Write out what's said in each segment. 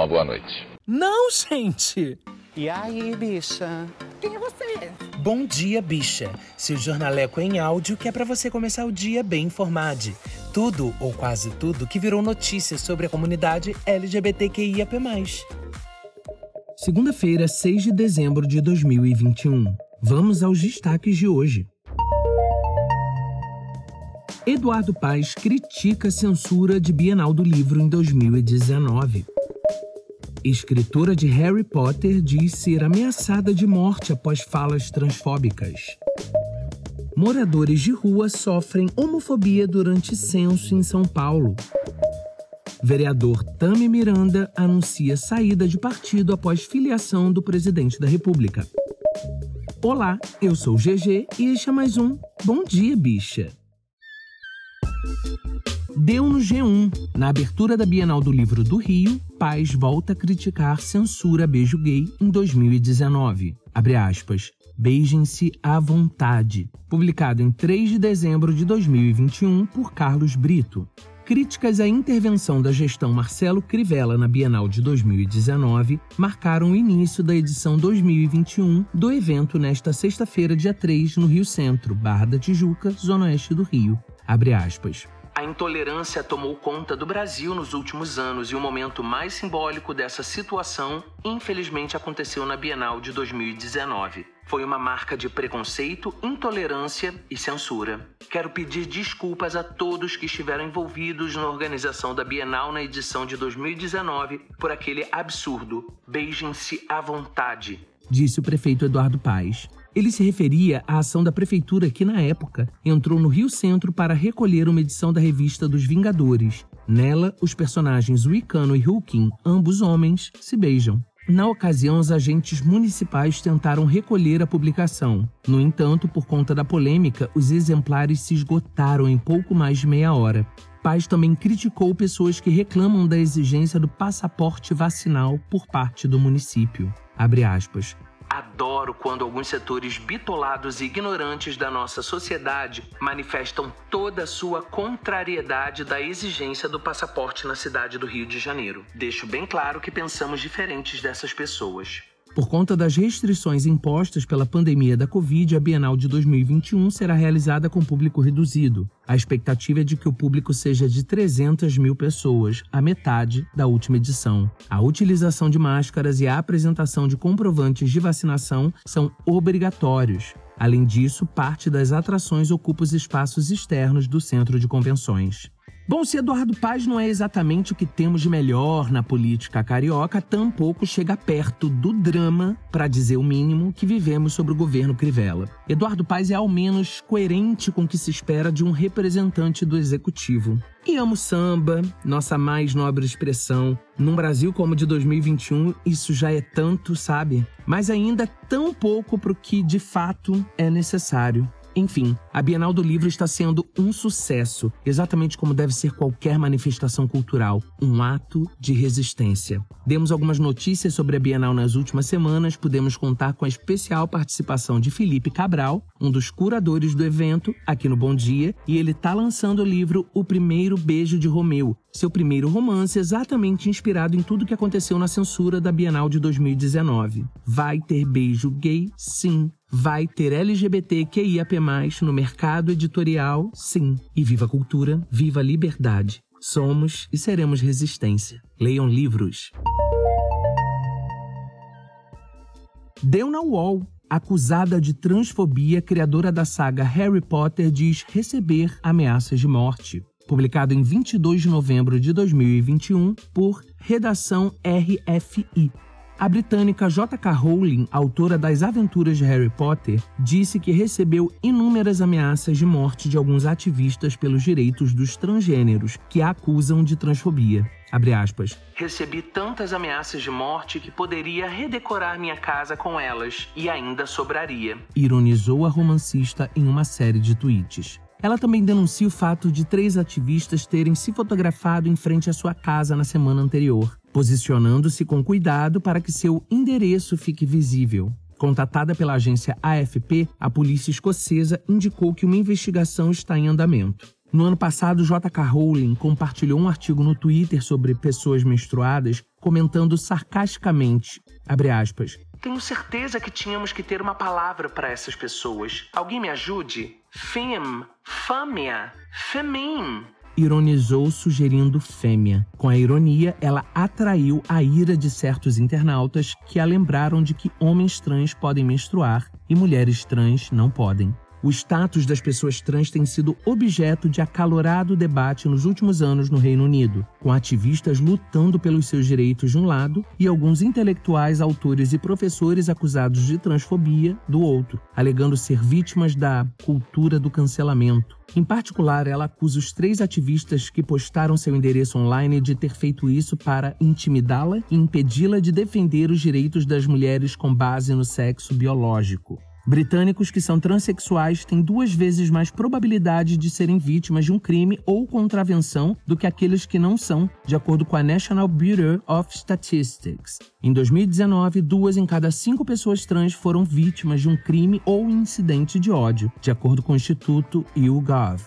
uma boa noite. Não, gente! E aí, bicha? Quem é você? Bom dia, bicha. Seu jornaleco é em áudio que é para você começar o dia bem informado. Tudo, ou quase tudo, que virou notícia sobre a comunidade LGBTQIAP+. Segunda-feira, 6 de dezembro de 2021. Vamos aos destaques de hoje. Eduardo Paes critica a censura de Bienal do Livro em 2019. Escritora de Harry Potter diz ser ameaçada de morte após falas transfóbicas. Moradores de rua sofrem homofobia durante censo em São Paulo. Vereador Tami Miranda anuncia saída de partido após filiação do presidente da República. Olá, eu sou GG e este é mais um Bom Dia Bicha. Deu no G1. Na abertura da Bienal do Livro do Rio, Paz volta a criticar censura beijo gay em 2019. Abre aspas. Beijem-se à vontade. Publicado em 3 de dezembro de 2021 por Carlos Brito. Críticas à intervenção da gestão Marcelo Crivella na Bienal de 2019 marcaram o início da edição 2021 do evento nesta sexta-feira, dia 3, no Rio Centro, Barra da Tijuca, Zona Oeste do Rio. Abre aspas. A intolerância tomou conta do Brasil nos últimos anos e o momento mais simbólico dessa situação, infelizmente, aconteceu na Bienal de 2019. Foi uma marca de preconceito, intolerância e censura. Quero pedir desculpas a todos que estiveram envolvidos na organização da Bienal na edição de 2019 por aquele absurdo. Beijem-se à vontade, disse o prefeito Eduardo Paes. Ele se referia à ação da prefeitura que, na época, entrou no Rio Centro para recolher uma edição da revista dos Vingadores. Nela, os personagens Wicano e Hulkin, ambos homens, se beijam. Na ocasião, os agentes municipais tentaram recolher a publicação. No entanto, por conta da polêmica, os exemplares se esgotaram em pouco mais de meia hora. Paz também criticou pessoas que reclamam da exigência do passaporte vacinal por parte do município. Abre aspas. Adoro quando alguns setores bitolados e ignorantes da nossa sociedade manifestam toda a sua contrariedade da exigência do passaporte na cidade do Rio de Janeiro. Deixo bem claro que pensamos diferentes dessas pessoas. Por conta das restrições impostas pela pandemia da Covid, a Bienal de 2021 será realizada com público reduzido. A expectativa é de que o público seja de 300 mil pessoas, a metade da última edição. A utilização de máscaras e a apresentação de comprovantes de vacinação são obrigatórios. Além disso, parte das atrações ocupa os espaços externos do centro de convenções. Bom, se Eduardo Paz não é exatamente o que temos de melhor na política carioca, tampouco chega perto do drama, para dizer o mínimo, que vivemos sobre o governo Crivella. Eduardo Paz é ao menos coerente com o que se espera de um representante do executivo. E amo samba, nossa mais nobre expressão. Num Brasil como o de 2021, isso já é tanto, sabe? Mas ainda tão pouco para o que de fato é necessário. Enfim, a Bienal do Livro está sendo um sucesso, exatamente como deve ser qualquer manifestação cultural, um ato de resistência. Demos algumas notícias sobre a Bienal nas últimas semanas, pudemos contar com a especial participação de Felipe Cabral, um dos curadores do evento, aqui no Bom Dia, e ele está lançando o livro O Primeiro Beijo de Romeu, seu primeiro romance exatamente inspirado em tudo que aconteceu na censura da Bienal de 2019. Vai ter beijo gay? Sim. Vai ter LGBTQIAP+, no mercado editorial? Sim. E viva a cultura, viva a liberdade. Somos e seremos resistência. Leiam livros. Deu na. Acusada de transfobia, criadora da saga Harry Potter diz receber ameaças de morte. Publicado em 22 de novembro de 2021 por Redação RFI. A britânica J.K. Rowling, autora das aventuras de Harry Potter, disse que recebeu inúmeras ameaças de morte de alguns ativistas pelos direitos dos transgêneros, que a acusam de transfobia. Abre aspas. Recebi tantas ameaças de morte que poderia redecorar minha casa com elas e ainda sobraria. Ironizou a romancista em uma série de tweets. Ela também denuncia o fato de três ativistas terem se fotografado em frente à sua casa na semana anterior posicionando-se com cuidado para que seu endereço fique visível. Contatada pela agência AFP, a polícia escocesa indicou que uma investigação está em andamento. No ano passado, J.K. Rowling compartilhou um artigo no Twitter sobre pessoas menstruadas comentando sarcasticamente, aspas, Tenho certeza que tínhamos que ter uma palavra para essas pessoas. Alguém me ajude? Fem, fâmea, femim ironizou sugerindo fêmea. Com a ironia, ela atraiu a ira de certos internautas que a lembraram de que homens trans podem menstruar e mulheres trans não podem. O status das pessoas trans tem sido objeto de acalorado debate nos últimos anos no Reino Unido, com ativistas lutando pelos seus direitos de um lado e alguns intelectuais, autores e professores acusados de transfobia do outro, alegando ser vítimas da cultura do cancelamento. Em particular, ela acusa os três ativistas que postaram seu endereço online de ter feito isso para intimidá-la e impedi-la de defender os direitos das mulheres com base no sexo biológico. Britânicos que são transexuais têm duas vezes mais probabilidade de serem vítimas de um crime ou contravenção do que aqueles que não são, de acordo com a National Bureau of Statistics. Em 2019, duas em cada cinco pessoas trans foram vítimas de um crime ou incidente de ódio, de acordo com o Instituto YouGov.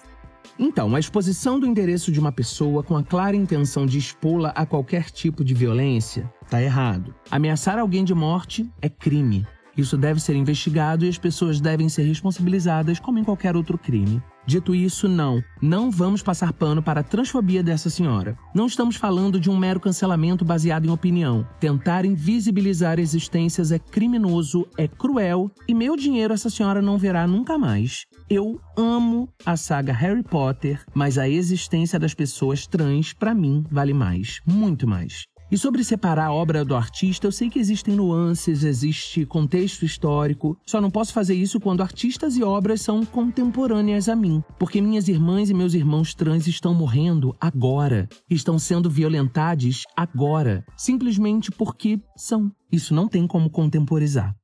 Então, a exposição do endereço de uma pessoa com a clara intenção de expô-la a qualquer tipo de violência está errado. Ameaçar alguém de morte é crime. Isso deve ser investigado e as pessoas devem ser responsabilizadas como em qualquer outro crime. Dito isso, não, não vamos passar pano para a transfobia dessa senhora. Não estamos falando de um mero cancelamento baseado em opinião. Tentar invisibilizar existências é criminoso, é cruel e meu dinheiro essa senhora não verá nunca mais. Eu amo a saga Harry Potter, mas a existência das pessoas trans, para mim, vale mais, muito mais. E sobre separar a obra do artista, eu sei que existem nuances, existe contexto histórico. Só não posso fazer isso quando artistas e obras são contemporâneas a mim, porque minhas irmãs e meus irmãos trans estão morrendo agora, estão sendo violentados agora, simplesmente porque são. Isso não tem como contemporizar.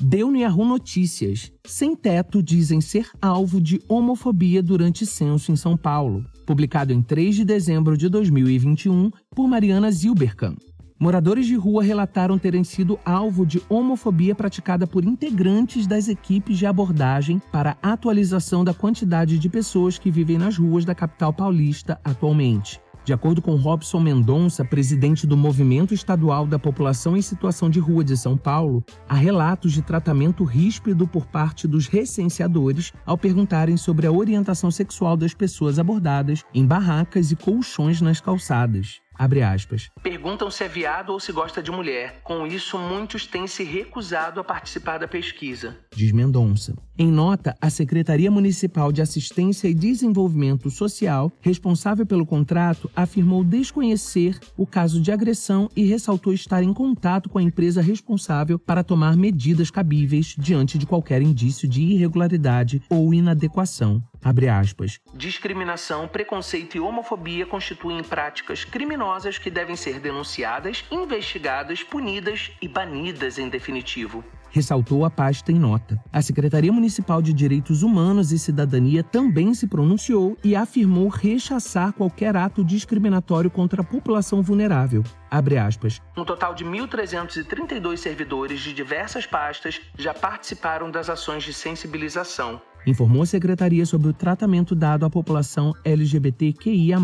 Deu no Yahoo Notícias. Sem teto dizem ser alvo de homofobia durante censo em São Paulo. Publicado em 3 de dezembro de 2021 por Mariana Zilberkan. Moradores de rua relataram terem sido alvo de homofobia praticada por integrantes das equipes de abordagem para atualização da quantidade de pessoas que vivem nas ruas da capital paulista atualmente. De acordo com Robson Mendonça, presidente do Movimento Estadual da População em Situação de Rua de São Paulo, há relatos de tratamento ríspido por parte dos recenseadores ao perguntarem sobre a orientação sexual das pessoas abordadas em barracas e colchões nas calçadas. Abre aspas. Perguntam se é viado ou se gosta de mulher. Com isso, muitos têm se recusado a participar da pesquisa. Diz Mendonça. Em nota, a Secretaria Municipal de Assistência e Desenvolvimento Social, responsável pelo contrato, afirmou desconhecer o caso de agressão e ressaltou estar em contato com a empresa responsável para tomar medidas cabíveis diante de qualquer indício de irregularidade ou inadequação. Abre aspas. Discriminação, preconceito e homofobia constituem práticas criminosas que devem ser denunciadas, investigadas, punidas e banidas em definitivo. Ressaltou a pasta em nota. A Secretaria Municipal de Direitos Humanos e Cidadania também se pronunciou e afirmou rechaçar qualquer ato discriminatório contra a população vulnerável. Abre aspas. Um total de 1.332 servidores de diversas pastas já participaram das ações de sensibilização informou a secretaria sobre o tratamento dado à população LGBTQIA.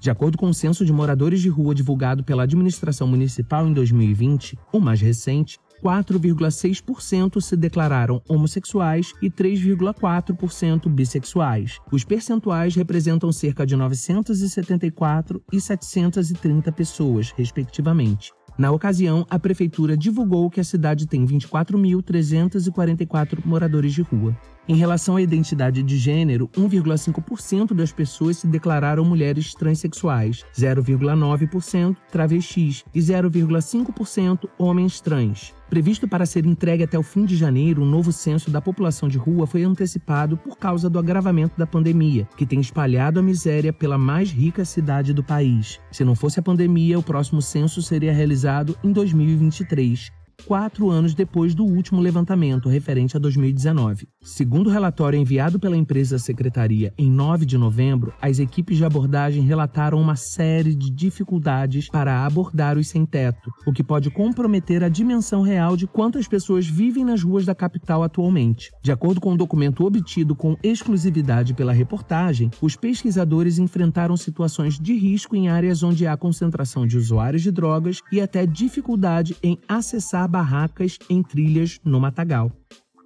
De acordo com o censo de moradores de rua divulgado pela administração municipal em 2020, o mais recente, 4,6% se declararam homossexuais e 3,4% bissexuais. Os percentuais representam cerca de 974 e 730 pessoas, respectivamente. Na ocasião, a prefeitura divulgou que a cidade tem 24.344 moradores de rua. Em relação à identidade de gênero, 1,5% das pessoas se declararam mulheres transexuais, 0,9% travestis e 0,5% homens trans. Previsto para ser entregue até o fim de janeiro, um novo censo da população de rua foi antecipado por causa do agravamento da pandemia, que tem espalhado a miséria pela mais rica cidade do país. Se não fosse a pandemia, o próximo censo seria realizado em 2023. Quatro anos depois do último levantamento, referente a 2019. Segundo o relatório enviado pela empresa secretaria em 9 de novembro, as equipes de abordagem relataram uma série de dificuldades para abordar os sem-teto, o que pode comprometer a dimensão real de quantas pessoas vivem nas ruas da capital atualmente. De acordo com um documento obtido com exclusividade pela reportagem, os pesquisadores enfrentaram situações de risco em áreas onde há concentração de usuários de drogas e até dificuldade em acessar barracas em trilhas no matagal.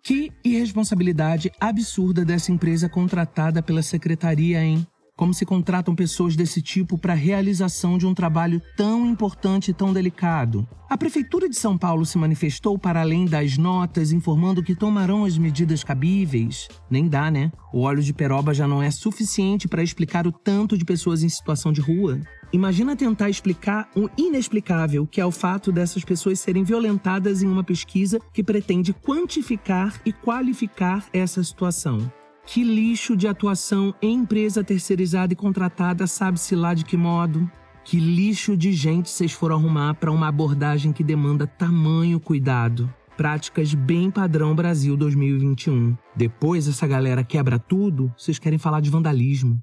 Que irresponsabilidade absurda dessa empresa contratada pela secretaria, hein? Como se contratam pessoas desse tipo para a realização de um trabalho tão importante e tão delicado? A Prefeitura de São Paulo se manifestou para além das notas, informando que tomarão as medidas cabíveis? Nem dá, né? O óleo de peroba já não é suficiente para explicar o tanto de pessoas em situação de rua. Imagina tentar explicar o inexplicável, que é o fato dessas pessoas serem violentadas em uma pesquisa que pretende quantificar e qualificar essa situação. Que lixo de atuação em empresa terceirizada e contratada, sabe-se lá de que modo? Que lixo de gente vocês foram arrumar para uma abordagem que demanda tamanho cuidado? Práticas bem padrão Brasil 2021. Depois essa galera quebra tudo, vocês querem falar de vandalismo.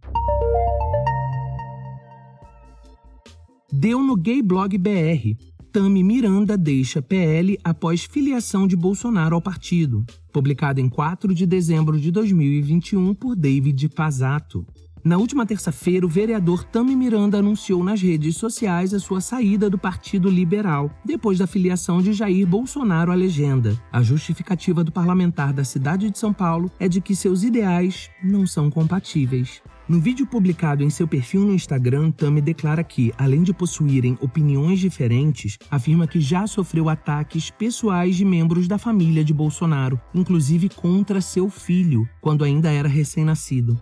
Deu no Gay Blog BR. Tami Miranda deixa PL após filiação de Bolsonaro ao partido. Publicado em 4 de dezembro de 2021 por David Pazato. Na última terça-feira, o vereador Tami Miranda anunciou nas redes sociais a sua saída do Partido Liberal, depois da filiação de Jair Bolsonaro à legenda. A justificativa do parlamentar da cidade de São Paulo é de que seus ideais não são compatíveis. No vídeo publicado em seu perfil no Instagram, Tami declara que, além de possuírem opiniões diferentes, afirma que já sofreu ataques pessoais de membros da família de Bolsonaro, inclusive contra seu filho, quando ainda era recém-nascido.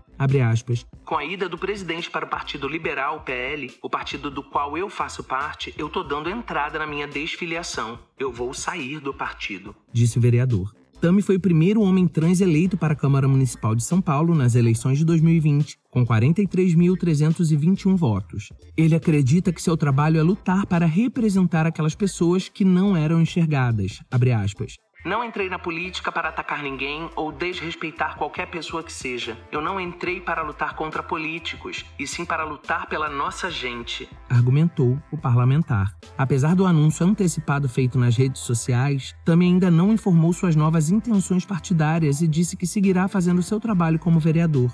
Com a ida do presidente para o Partido Liberal, PL, o partido do qual eu faço parte, eu tô dando entrada na minha desfiliação. Eu vou sair do partido. Disse o vereador. Tami foi o primeiro homem trans eleito para a Câmara Municipal de São Paulo nas eleições de 2020, com 43.321 votos. Ele acredita que seu trabalho é lutar para representar aquelas pessoas que não eram enxergadas. Não entrei na política para atacar ninguém ou desrespeitar qualquer pessoa que seja. Eu não entrei para lutar contra políticos, e sim para lutar pela nossa gente. Argumentou o parlamentar. Apesar do anúncio antecipado feito nas redes sociais, também ainda não informou suas novas intenções partidárias e disse que seguirá fazendo seu trabalho como vereador.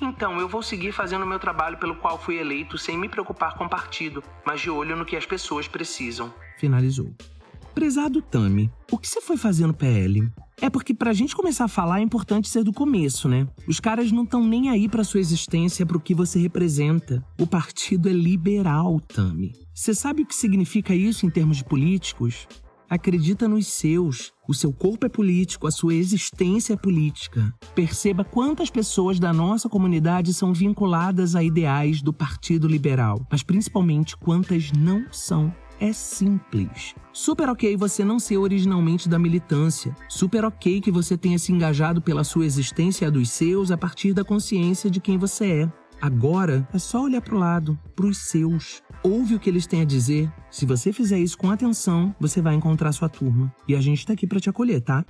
Então, eu vou seguir fazendo o meu trabalho pelo qual fui eleito sem me preocupar com partido, mas de olho no que as pessoas precisam. Finalizou. Prezado Tami, o que você foi fazer no PL? É porque pra gente começar a falar é importante ser do começo, né? Os caras não estão nem aí pra sua existência, pro que você representa. O partido é liberal, Tami. Você sabe o que significa isso em termos de políticos? Acredita nos seus. O seu corpo é político, a sua existência é política. Perceba quantas pessoas da nossa comunidade são vinculadas a ideais do Partido Liberal, mas principalmente quantas não são é simples. Super ok você não ser originalmente da militância. Super ok que você tenha se engajado pela sua existência e a dos seus a partir da consciência de quem você é. Agora é só olhar para o lado, para os seus. Ouve o que eles têm a dizer. Se você fizer isso com atenção, você vai encontrar sua turma. E a gente está aqui para te acolher, tá?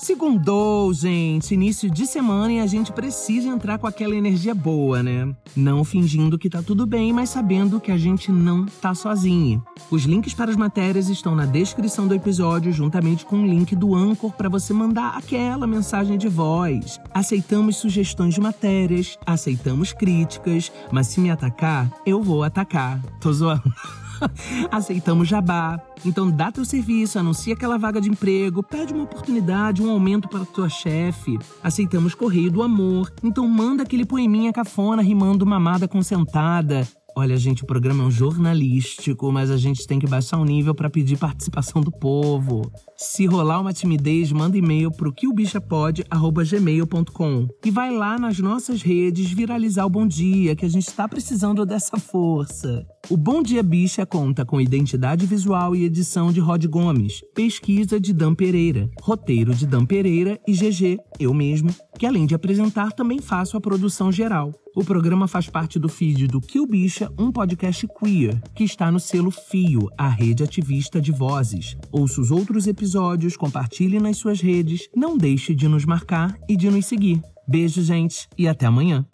Segundou, gente. Início de semana e a gente precisa entrar com aquela energia boa, né? Não fingindo que tá tudo bem, mas sabendo que a gente não tá sozinho. Os links para as matérias estão na descrição do episódio, juntamente com o link do Anchor para você mandar aquela mensagem de voz. Aceitamos sugestões de matérias, aceitamos críticas, mas se me atacar, eu vou atacar. Tô zoando. Aceitamos jabá. Então dá teu serviço, anuncia aquela vaga de emprego, pede uma oportunidade, um aumento para tua chefe. Aceitamos correio do amor. Então manda aquele poeminha cafona rimando mamada com sentada. Olha, gente, o programa é um jornalístico, mas a gente tem que baixar o nível para pedir participação do povo. Se rolar uma timidez, manda e-mail pro quilbichapod@gmail.com e vai lá nas nossas redes viralizar o Bom Dia, que a gente está precisando dessa força. O Bom Dia Bicha conta com identidade visual e edição de Rod Gomes, pesquisa de Dan Pereira, roteiro de Dan Pereira e GG, eu mesmo, que além de apresentar também faço a produção geral. O programa faz parte do feed do Kill Bicha, um podcast queer, que está no selo Fio, a rede ativista de vozes. Ouça os outros episódios, compartilhe nas suas redes, não deixe de nos marcar e de nos seguir. Beijo, gente, e até amanhã.